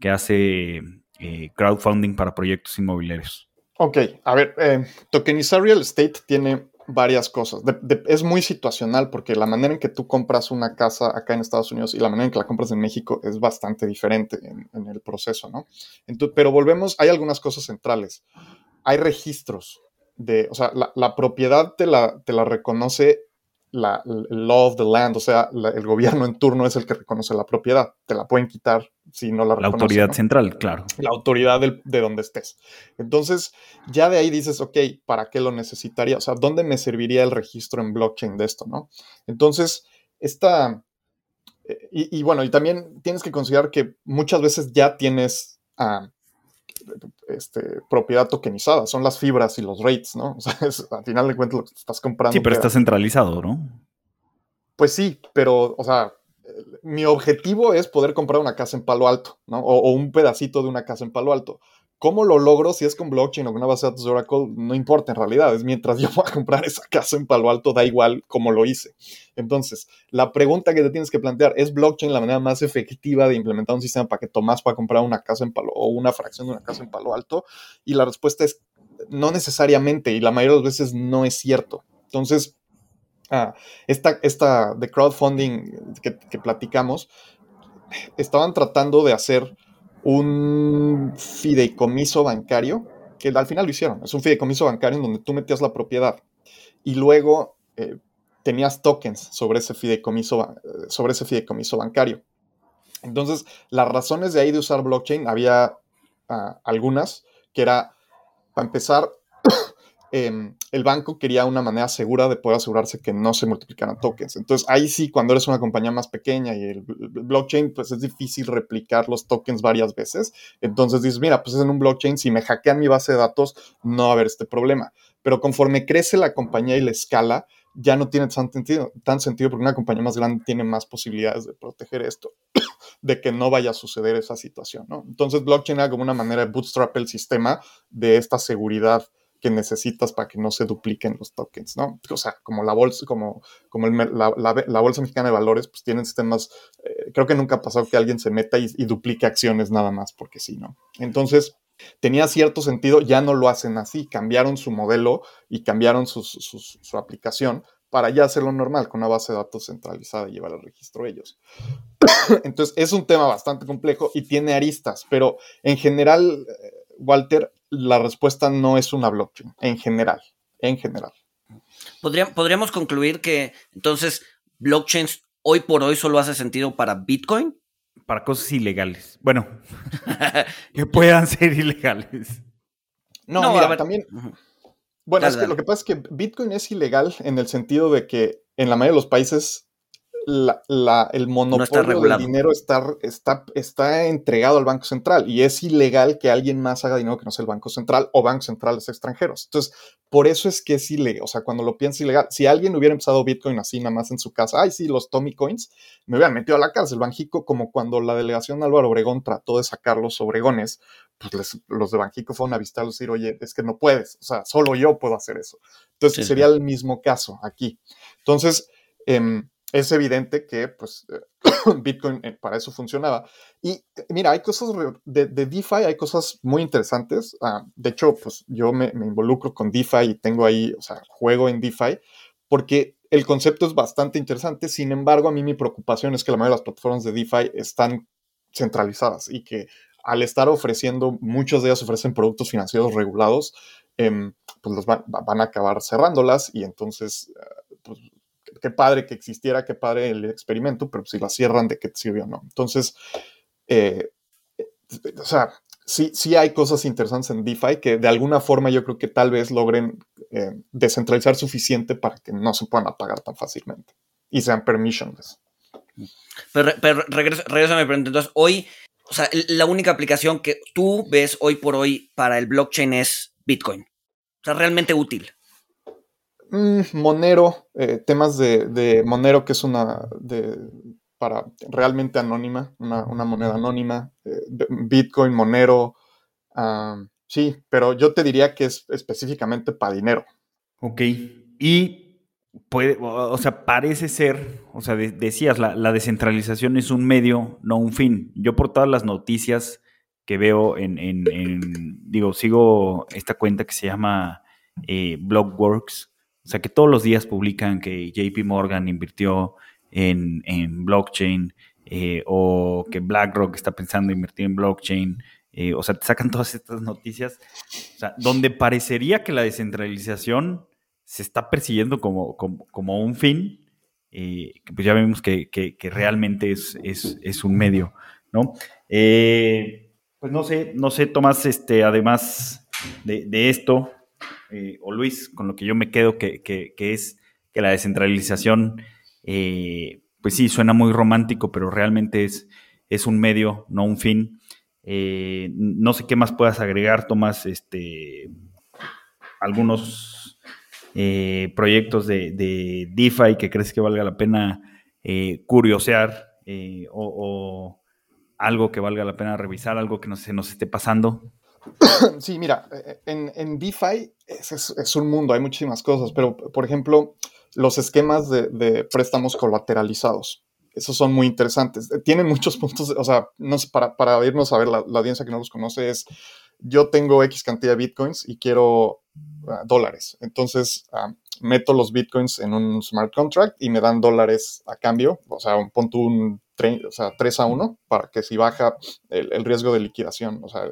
que hace eh, crowdfunding para proyectos inmobiliarios. Ok, a ver, eh, tokenizar real estate tiene varias cosas. Es muy situacional porque la manera en que tú compras una casa acá en Estados Unidos y la manera en que la compras en México es bastante diferente en, en el proceso, ¿no? Entonces, pero volvemos, hay algunas cosas centrales. Hay registros de, o sea, la, la propiedad te la, te la reconoce la, el law of the land, o sea, la- el gobierno en turno es el que reconoce la propiedad. Te la pueden quitar si no la La reconoce. autoridad ¿no? central, claro. la autoridad del- de donde estés. Entonces, ya de ahí dices, ok, ¿para qué lo necesitaría? O sea, ¿dónde me serviría el registro en blockchain de esto, no? Entonces, esta... eh, Y, y bueno, y también tienes que considerar que muchas veces ya tienes ah, este, propiedad tokenizada, son las fibras y los rates, ¿no? *laughs* O sea, es, al final de cuentas lo que estás comprando. Sí, pero queda- está centralizado, ¿no? pues sí, pero, o sea, mi objetivo es poder comprar una casa en Palo Alto, ¿no? O, o un pedacito de una casa en Palo Alto. ¿Cómo lo logro? Si es con blockchain o con una base de datos de Oracle, no importa en realidad. Es mientras *laughs* yo pueda comprar esa casa en Palo Alto, da igual cómo lo hice. Entonces, la pregunta que te tienes que plantear, ¿es blockchain la manera más efectiva de implementar un sistema para que Tomás pueda comprar una casa en Palo o una fracción de una casa en Palo Alto? Y la respuesta es no necesariamente, y la mayoría de las veces no es cierto. Entonces, ah, esta, esta de crowdfunding que platicamos, estaban tratando de hacer un fideicomiso bancario, que al final lo hicieron, es un fideicomiso bancario en donde tú metías la propiedad y luego eh, tenías tokens sobre ese, fideicomiso, eh, sobre ese fideicomiso bancario. Entonces, las razones de ahí de usar blockchain, había ah, algunas, que era, para empezar, em, el banco quería una manera segura de poder asegurarse que no se multiplicaran tokens. Entonces, ahí sí, cuando eres una compañía más pequeña y el bl- blockchain, pues es difícil replicar los tokens varias veces. Entonces dices, mira, pues en un blockchain, si me hackean mi base de datos, no va a haber este problema. Pero conforme crece la compañía y la escala, ya no tiene tan sentido, tan sentido porque una compañía más grande tiene más posibilidades de proteger esto, *coughs* de que no vaya a suceder esa situación. Entonces, blockchain era como una manera de bootstrap el sistema de esta seguridad que necesitas para que no se dupliquen los tokens, ¿no? O sea, como la bolsa, como, como la, Bolsa Mexicana de Valores, pues tienen sistemas, eh, creo que nunca ha pasado que alguien se meta y, duplique acciones nada más, porque sí, ¿no? Entonces, tenía cierto sentido, ya no lo hacen así, cambiaron su modelo y cambiaron su aplicación para ya hacerlo normal, con una base de datos centralizada y llevar el registro ellos. *coughs* Entonces, es un tema bastante complejo y tiene aristas, pero en general, eh, Walter, la respuesta no es una blockchain, en general, en general. podríamos concluir que entonces blockchains hoy por hoy solo hace sentido para Bitcoin. Para cosas ilegales. Bueno, *laughs* que puedan ser ilegales. No, mira, también... Bueno, es que lo que pasa es que Bitcoin es ilegal en el sentido de que en la mayoría de los países la, el monopolio del dinero está, está, está entregado al Banco Central y es ilegal que alguien más haga dinero que no sea el Banco Central o bancos centrales extranjeros. Entonces, por eso es que es ilegal. O sea, cuando lo piensas ilegal, si alguien hubiera empezado Bitcoin así nada más en su casa, ay, sí, los Tommy Coins, me hubieran metido a la cárcel. Banjico, como cuando la delegación Álvaro Obregón trató de sacar los Obregones, pues los de Banjico fueron a visitarlos y decir, oye, es que no puedes. O sea, solo yo puedo hacer eso. Entonces, sería el mismo caso aquí. Entonces, eh, es evidente que pues, *coughs* Bitcoin eh, para eso funcionaba. Y eh, mira, hay cosas de, DeFi, hay cosas muy interesantes. Ah, de hecho, pues yo me, involucro con DeFi y tengo ahí, o sea, juego en DeFi, porque el concepto es bastante interesante. Sin embargo, a mí mi preocupación es que la mayoría de las plataformas de DeFi están centralizadas y que al estar ofreciendo, muchos de ellas ofrecen productos financieros regulados, em, pues los van, van, a acabar cerrándolas y entonces, eh, pues qué padre que existiera, qué padre el experimento, pero si la cierran, ¿de qué te sirvió no? Entonces, eh, o sea, sí, sí hay cosas interesantes en DeFi que de alguna forma yo creo que tal vez logren eh, descentralizar suficiente para que no se puedan apagar tan fácilmente y sean permissionless. Pero, pero regreso a mi pregunta. Entonces, hoy, o sea, la única aplicación que tú ves hoy por hoy para el blockchain es Bitcoin. O sea, realmente útil. Mm, Monero, eh, temas de, Monero, que es una de, para realmente anónima, una, moneda anónima, eh, Bitcoin, Monero, sí, pero yo te diría que es específicamente para dinero. Ok, y puede, o sea, parece ser, o sea, decías, la, descentralización es un medio, no un fin. Yo por todas las noticias que veo en, digo, sigo esta cuenta que se llama eh, Blogworks, o sea, que todos los días publican que JP Morgan invirtió en, blockchain eh, o que BlackRock está pensando en invertir en blockchain. Eh, o sea, te sacan *laughs* todas estas noticias. O sea, donde parecería que la descentralización se está persiguiendo como, como, un fin, eh, pues ya vemos que, realmente es, es, un medio, ¿no? pues no sé, no sé, Tomás, este, además de, de esto, eh, o Luis, con lo que yo me quedo, que, es que la descentralización, eh, pues sí, suena muy romántico, pero realmente es, es un medio, no un fin. Eh, no sé qué más puedas agregar, Tomás, este, algunos proyectos de, de, DeFi que crees que valga la pena curiosear o, algo que valga la pena revisar, algo que no se nos esté pasando. *coughs* Sí, mira, eh, en, en DeFi es, un mundo, hay muchísimas cosas, pero por ejemplo, los esquemas de, préstamos colateralizados, esos son muy interesantes. Eh, tienen muchos puntos, o sea, no para, para irnos a ver, la, audiencia que no los conoce es, yo tengo X cantidad de bitcoins y quiero ah, dólares. Entonces, ah, meto los bitcoins en un smart contract y me dan dólares a cambio, o sea, un, punto un o sea, 3 a 1 para que si baja el, el riesgo de liquidación, o sea,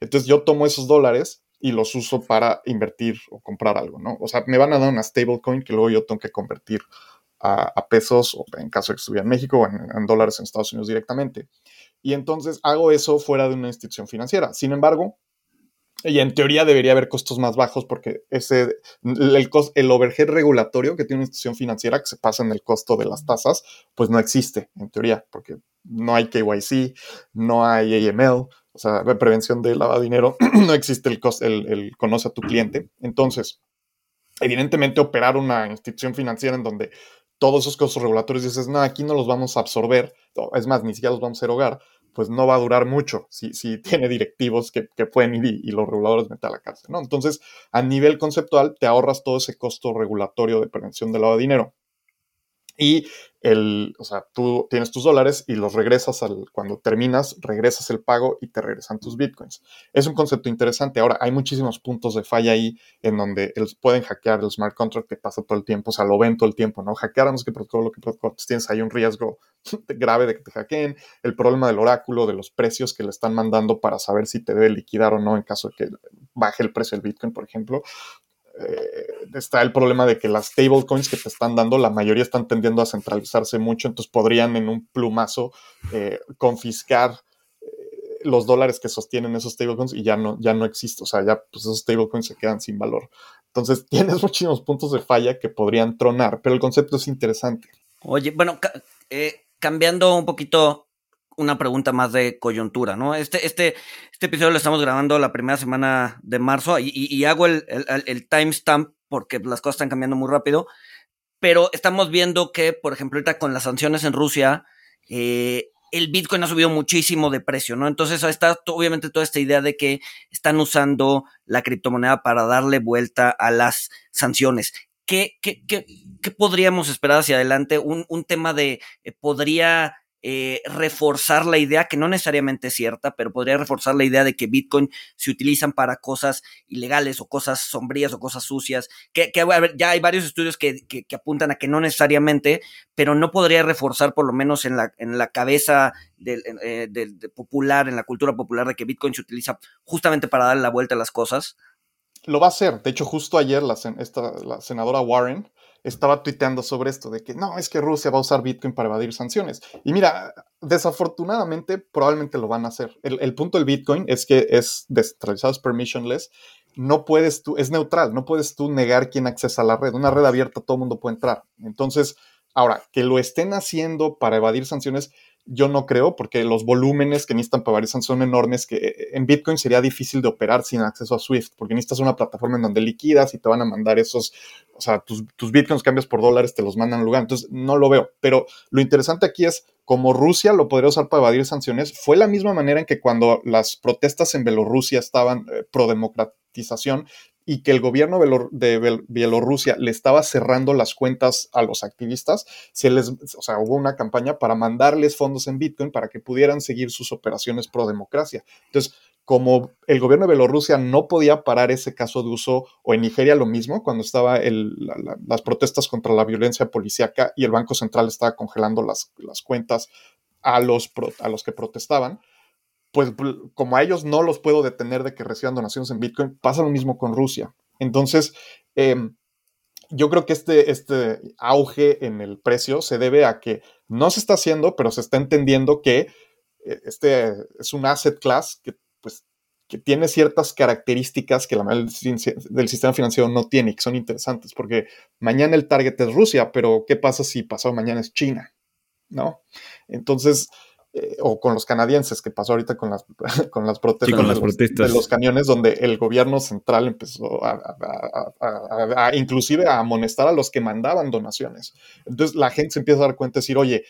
entonces yo tomo esos dólares y los uso para invertir o comprar algo, ¿no? O sea, me van a dar una stablecoin que luego yo tengo que convertir a, pesos, o en caso de que estuviera en México, o en, dólares en Estados Unidos directamente. Y entonces hago eso fuera de una institución financiera. Sin embargo, y en teoría debería haber costos más bajos porque ese, el, el overhead regulatorio que tiene una institución financiera que se pasa en el costo de las tasas, pues no existe en teoría, porque no hay KYC, no hay AML, o sea, de prevención de lavado de dinero, *clears throat* no existe el, el, conoce a tu cliente. Entonces, evidentemente operar una institución financiera en donde todos esos costos regulatorios dices, no, aquí no los vamos a absorber, es más, ni siquiera los vamos a erogar, pues no va a durar mucho si, si tiene directivos que, pueden ir y, los reguladores meten a la cárcel, ¿no? Entonces, a nivel conceptual, te ahorras todo ese costo regulatorio de prevención del lavado de dinero y el, o sea, tú tienes tus dólares y los regresas al, cuando terminas, regresas el pago y te regresan tus bitcoins. Es un concepto interesante. Ahora, hay muchísimos puntos de falla ahí en donde pueden hackear el smart contract que pasa todo el tiempo, o sea, lo ven todo el tiempo, ¿no? Sé qué protocolo, qué protocolo, tienes ahí un riesgo *laughs* grave de que te hackeen, el problema del oráculo, de los precios que le están mandando para saber si te debe liquidar o no en caso de que baje el precio del bitcoin, por ejemplo. Eh, está el problema de que las stablecoins que te están dando, la mayoría están tendiendo a centralizarse mucho, entonces podrían en un plumazo eh, confiscar eh, los dólares que sostienen esos stablecoins y ya no, ya no existe, o sea, ya pues esos stablecoins se quedan sin valor. Entonces *laughs* tienes muchísimos puntos de falla que podrían tronar, pero el concepto es interesante. Oye, bueno, cambiando un poquito una pregunta más de coyuntura, ¿no? Este, este, este episodio lo estamos grabando la primera semana de marzo y, hago el, el, timestamp porque las cosas están cambiando muy rápido, pero estamos viendo que, por ejemplo, ahorita con las sanciones en Rusia, eh, el Bitcoin ha subido muchísimo de precio, ¿no? Entonces está obviamente toda esta idea de que están usando la criptomoneda para darle vuelta a las sanciones. ¿Qué, qué, qué, podríamos esperar hacia adelante? Un, un tema de, eh, ¿podría eh, reforzar la idea, que no necesariamente es cierta, pero podría reforzar la idea de que Bitcoin se utilizan para cosas ilegales o cosas sombrías o cosas sucias, que, ya hay varios estudios que, apuntan a que no necesariamente, pero no podría reforzar por lo menos en la, en la cabeza del, eh, popular, en la cultura popular de que Bitcoin se utiliza justamente para darle la vuelta a las cosas. Lo va a hacer. De hecho, justo ayer la, senadora Warren estaba tuiteando sobre esto, de que no, es que Rusia va a usar Bitcoin para evadir sanciones. Y mira, desafortunadamente probablemente lo van a hacer. El, punto del Bitcoin es que es descentralizado, es permissionless. No puedes tú, es neutral, no puedes tú negar quién accesa a la red. Una red abierta, todo el mundo puede entrar. Entonces, ahora, que lo estén haciendo para evadir sanciones, yo no creo, porque los volúmenes que necesitan para variar son enormes, que eh, en Bitcoin sería difícil de operar sin acceso a Swift, porque necesitas una plataforma en donde liquidas y te van a mandar esos, o sea, tus, tus Bitcoins cambias por dólares, te los mandan al lugar. Entonces, no lo veo. Pero lo interesante aquí es, como Rusia lo podría usar para evadir sanciones, fue la misma manera en que cuando las protestas en Bielorrusia estaban eh, pro democratización, y que el gobierno de Bielorrusia le estaba cerrando las cuentas a los activistas, se les, o sea, hubo una campaña para mandarles fondos en Bitcoin para que pudieran seguir sus operaciones pro democracia. Entonces, como el gobierno de Bielorrusia no podía parar ese caso de uso, o en Nigeria lo mismo, cuando estaban las protestas contra la violencia policíaca y el Banco Central estaba congelando las, las cuentas a los, a los que protestaban, pues como a ellos no los puedo detener de que reciban donaciones en Bitcoin, pasa lo mismo con Rusia. Entonces, em, yo creo que este, este auge en el precio se debe a que no se está haciendo, pero se está entendiendo que eh, este es un asset class que, pues, que tiene ciertas características que la mayoría del sistema financiero no tiene y que son interesantes, porque mañana el target es Rusia, pero ¿qué pasa si pasado mañana es China? ¿No? Entonces, eh, o con los canadienses, que pasó ahorita con las, *laughs* con las, protestas, de, los, camiones, donde el gobierno central empezó a, inclusive a amonestar a los que mandaban donaciones. Entonces la gente se empieza a dar cuenta y decir, oye,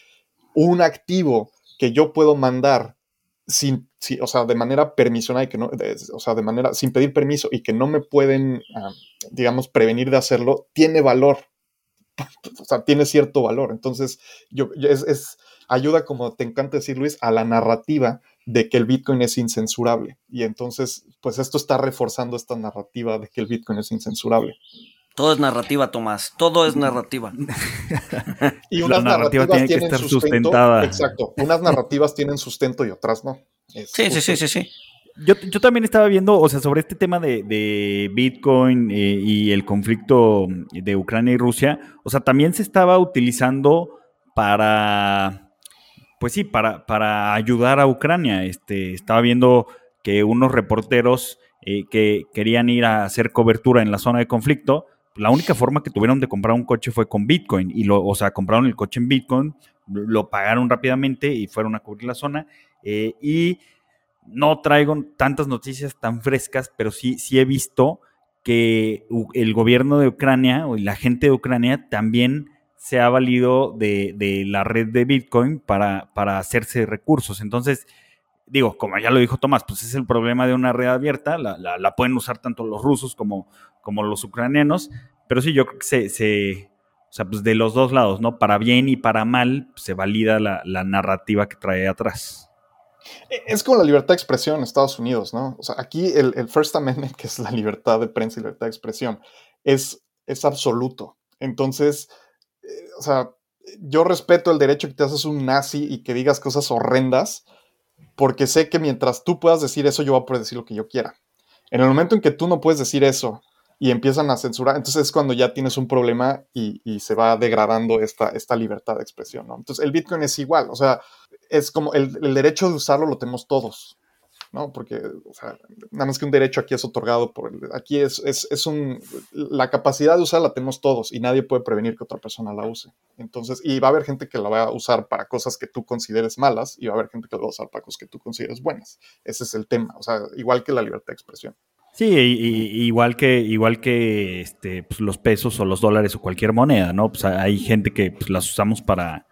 un activo que yo puedo mandar sin, o sea, de manera permisional y que no, o sea, de manera sin pedir permiso y que no me pueden, ah, digamos, prevenir de hacerlo, tiene valor. *laughs* o sea, tiene cierto valor. Entonces, yo, es ayuda, como te encanta decir Luis, a la narrativa de que el Bitcoin es incensurable. Y entonces, pues esto está reforzando esta narrativa de que el Bitcoin es incensurable. Todo es narrativa, Tomás. Todo es narrativa. *laughs* y unas narrativas tiene tienen que estar sustento, sustentada. Exacto. Unas narrativas tienen sustento y otras no. sí, sí, sí, sí, sí. Yo, también estaba viendo, o sea, sobre este tema de, Bitcoin eh, y el conflicto de Ucrania y Rusia, o sea, también se estaba utilizando para pues sí, para, para ayudar a Ucrania. Este, estaba viendo que unos reporteros eh, que querían ir a hacer cobertura en la zona de conflicto, la única forma que tuvieron de comprar un coche fue con Bitcoin. Y lo, o sea, compraron el coche en Bitcoin, lo pagaron rápidamente y fueron a cubrir la zona. Eh, y no traigo tantas noticias tan frescas, pero sí, sí he visto que el gobierno de Ucrania o la gente de Ucrania también se ha valido de, la red de Bitcoin para, para hacerse recursos. Entonces, digo, como ya lo dijo Tomás, pues es el problema de una red abierta, la, pueden usar tanto los rusos como, como los ucranianos, pero sí, yo creo que se, se o sea, pues de los dos lados, ¿no? Para bien y para mal, se valida la, la narrativa que trae atrás. E, es como la libertad de expresión en Estados Unidos, ¿no? O sea, aquí el, el, First Amendment, que es la libertad de prensa y libertad de expresión, es, es absoluto. Entonces, eh, o sea, yo respeto el derecho que te haces un nazi y que digas cosas horrendas, porque sé que mientras tú puedas decir eso, yo voy a poder decir lo que yo quiera. En el momento en que tú no puedes decir eso y empiezan a censurar, entonces es cuando ya tienes un problema y, se va degradando esta, esta libertad de expresión, ¿no? Entonces el Bitcoin es igual, o sea, es como el, el derecho de usarlo lo tenemos todos. ¿No? Porque, o sea, nada más que un derecho aquí es otorgado por el, aquí es, es, es, un, la capacidad de usar la tenemos todos y nadie puede prevenir que otra persona la use. Entonces, y va a haber gente que la va a usar para cosas que tú consideres malas y va a haber gente que la va a usar para cosas que tú consideres buenas. Ese es el tema, o sea, igual que la libertad de expresión. Sí, igual que, igual que este, pues, los pesos o los dólares o cualquier moneda, ¿no? Pues hay gente que pues, las usamos para,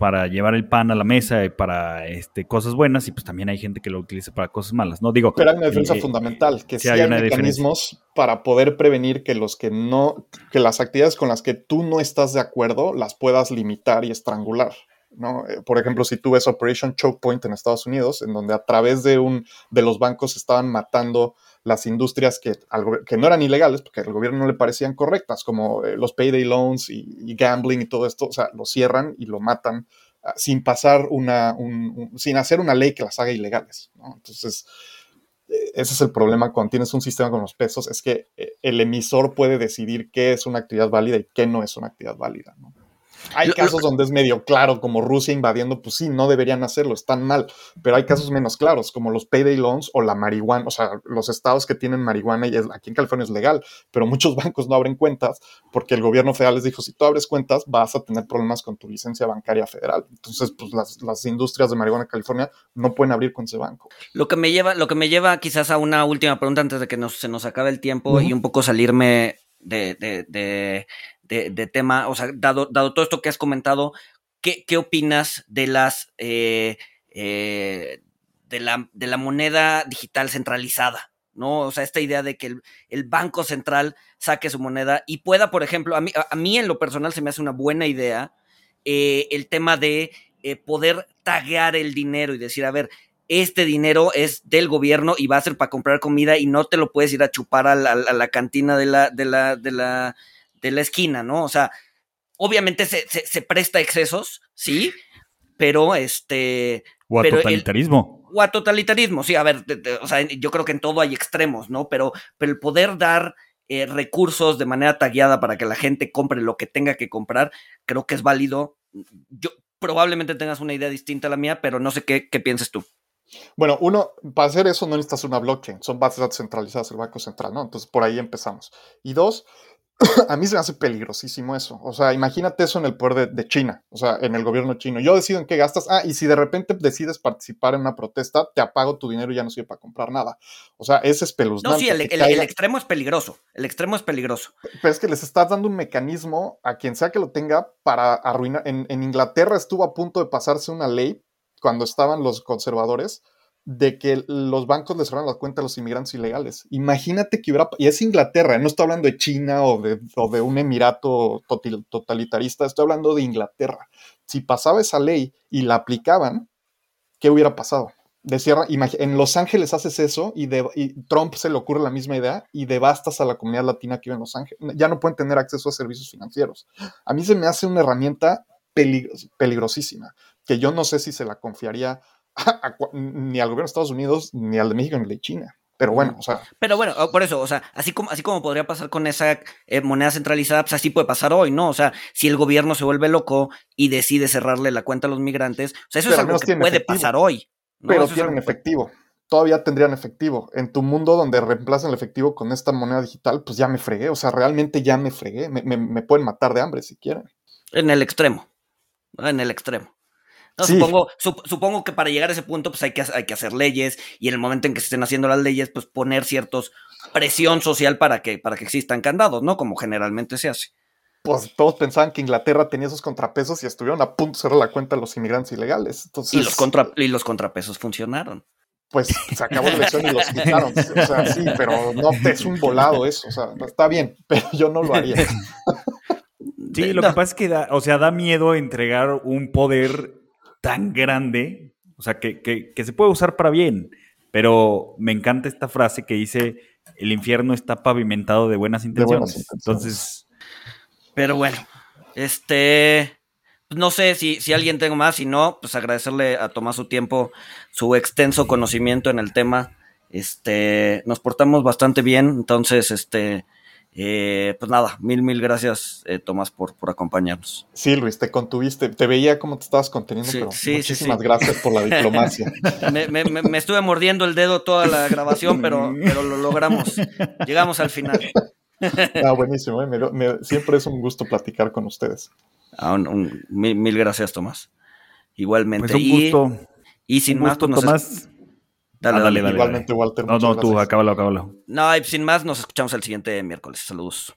para llevar el pan a la mesa y para este, cosas buenas y pues también hay gente que lo utiliza para cosas malas, ¿no? Digo, pero hay una defensa eh, fundamental, que sí, hay, mecanismos para poder prevenir que los que no, que las actividades con las que tú no estás de acuerdo las puedas limitar y estrangular. ¿no? Eh, por ejemplo, si tú ves Operation Choke Point en Estados Unidos, en donde a través de un de los bancos estaban matando las industrias que, que no eran ilegales, porque al gobierno no le parecían correctas, como eh, los payday loans y, gambling y todo esto, o sea, lo cierran y lo matan ah, sin pasar una, sin hacer una ley que las haga ilegales, Entonces, eh, ese es el problema cuando tienes un sistema con los pesos, es que el emisor puede decidir qué es una actividad válida y qué no es una actividad válida, ¿no? Hay casos donde es medio claro, como Rusia invadiendo, pues sí, no deberían hacerlo, están mal, pero hay casos menos claros, como los payday loans o la marihuana, o sea, los estados que tienen marihuana, y aquí en California es legal, pero muchos *laughs* bancos no abren cuentas porque el gobierno federal les dijo, si tú abres cuentas, vas a tener problemas con tu licencia bancaria federal. Entonces, pues las, industrias de marihuana en California no pueden abrir con ese banco. Lo que me lleva, lo que me lleva quizás a una última pregunta antes de que se nos acabe el tiempo y un poco salirme de, de, tema, o sea, dado, dado, todo esto que has comentado, ¿qué, qué opinas de las eh, eh, de, la, de la moneda digital centralizada? ¿no? O sea, esta idea de que el, Banco Central saque su moneda y pueda, por ejemplo, a mí, a, mí en lo personal se me hace una buena idea eh, el tema de poder taguear el dinero y decir, a ver, este dinero es del gobierno y va a ser para comprar comida y no te lo puedes ir a chupar a la, a la cantina de de la, de la, de la esquina, ¿no? O sea, obviamente se, se, presta excesos, sí, pero este... O a totalitarismo. o a totalitarismo, sí, a ver, o sea, yo creo que en todo hay extremos, ¿no? Pero, pero el poder dar eh, recursos de manera tagueada para que la gente compre lo que tenga que comprar, creo que es válido. Yo probablemente tengas una idea distinta a la mía, pero no sé qué, qué pienses tú. Bueno, uno, para hacer eso no necesitas una blockchain, son bases de datos centralizadas, el Banco Central, ¿no? Entonces por ahí empezamos. Y dos, *coughs* a mí se me hace peligrosísimo eso. O sea, imagínate eso en el poder de, China, o sea, en el gobierno chino. Yo decido en qué gastas. Ah, y si de repente decides participar en una protesta, te apago tu dinero y ya no sirve para comprar nada. O sea, ese es espeluznante. No, sí, el, extremo es peligroso. El extremo es peligroso. Pero es que les estás dando un mecanismo a quien sea que lo tenga para arruinar. En, en Inglaterra estuvo a punto de pasarse una ley cuando estaban los conservadores de que los bancos les cerraron la cuenta a los inmigrantes ilegales. Imagínate que hubiera, y es Inglaterra, no estoy hablando de China o de, de un emirato totalitarista, estoy hablando de Inglaterra. Si pasaba esa ley y la aplicaban, ¿qué hubiera pasado? en Los Ángeles haces eso y, de, Trump se le ocurre la misma idea y devastas a la comunidad latina que vive en Los Ángeles. Ya no pueden tener acceso a servicios financieros. A mí se me hace una herramienta peligrosísima, que yo no sé si se la confiaría *laughs* ni al gobierno de Estados Unidos, ni al de México, ni al de China. Pero bueno, o sea. Pero bueno, por eso, o sea, así como, así como podría pasar con esa eh, moneda centralizada, pues así puede pasar hoy, ¿no? O sea, si el gobierno se vuelve loco y decide cerrarle la cuenta a los migrantes, o sea, eso es algo que puede pasar hoy. Pero tienen efectivo. Todavía tendrían efectivo. En tu mundo donde reemplazan el efectivo con esta moneda digital, pues ya me fregué. O sea, realmente ya me fregué. Me, me pueden matar de hambre si quieren. En el extremo. En el extremo. Supongo, supongo que para llegar a ese punto, pues hay que, hay que hacer leyes y en el momento en que se estén haciendo las leyes, pues poner ciertos presión social para que, para que existan candados, ¿no? Como generalmente se hace. pues todos pensaban que Inglaterra tenía esos contrapesos y estuvieron a punto de cerrar la cuenta de los inmigrantes ilegales. Entonces, y, los contra, y los contrapesos funcionaron. Pues se acabó la elección y los *laughs* quitaron. O sea, sí, pero no es un volado eso. O sea, está bien, *laughs* pero yo no lo haría. Sí, lo que pasa es que da, o sea, da miedo entregar un poder tan grande, o sea, que, que se puede usar para bien, pero me encanta esta frase que dice, el infierno está pavimentado de buenas intenciones. Entonces... Pero bueno, este... Pues no sé si, si alguien tengo más, si no, pues agradecerle a Tomás su tiempo, su extenso conocimiento en el tema. Este, nos portamos bastante bien, entonces, este, eh, pues nada, mil, mil gracias, eh, Tomás, por, por acompañarnos. Sí, Luis, te contuviste, te veía cómo te estabas conteniendo, pero muchísimas gracias por la diplomacia. *laughs* me, estuve mordiendo el dedo toda la grabación, pero, pero lo logramos. Llegamos al final. *laughs* Ah, buenísimo, eh, siempre es un gusto platicar con ustedes. Ah, mil, gracias, Tomás. Igualmente. Pues un gusto. Y, sin más, pues Tomás. Dale, dale, dale, Igualmente, Walter. No, no, tú, acábalo, acábalo. No, sin más, nos escuchamos el siguiente miércoles. Saludos.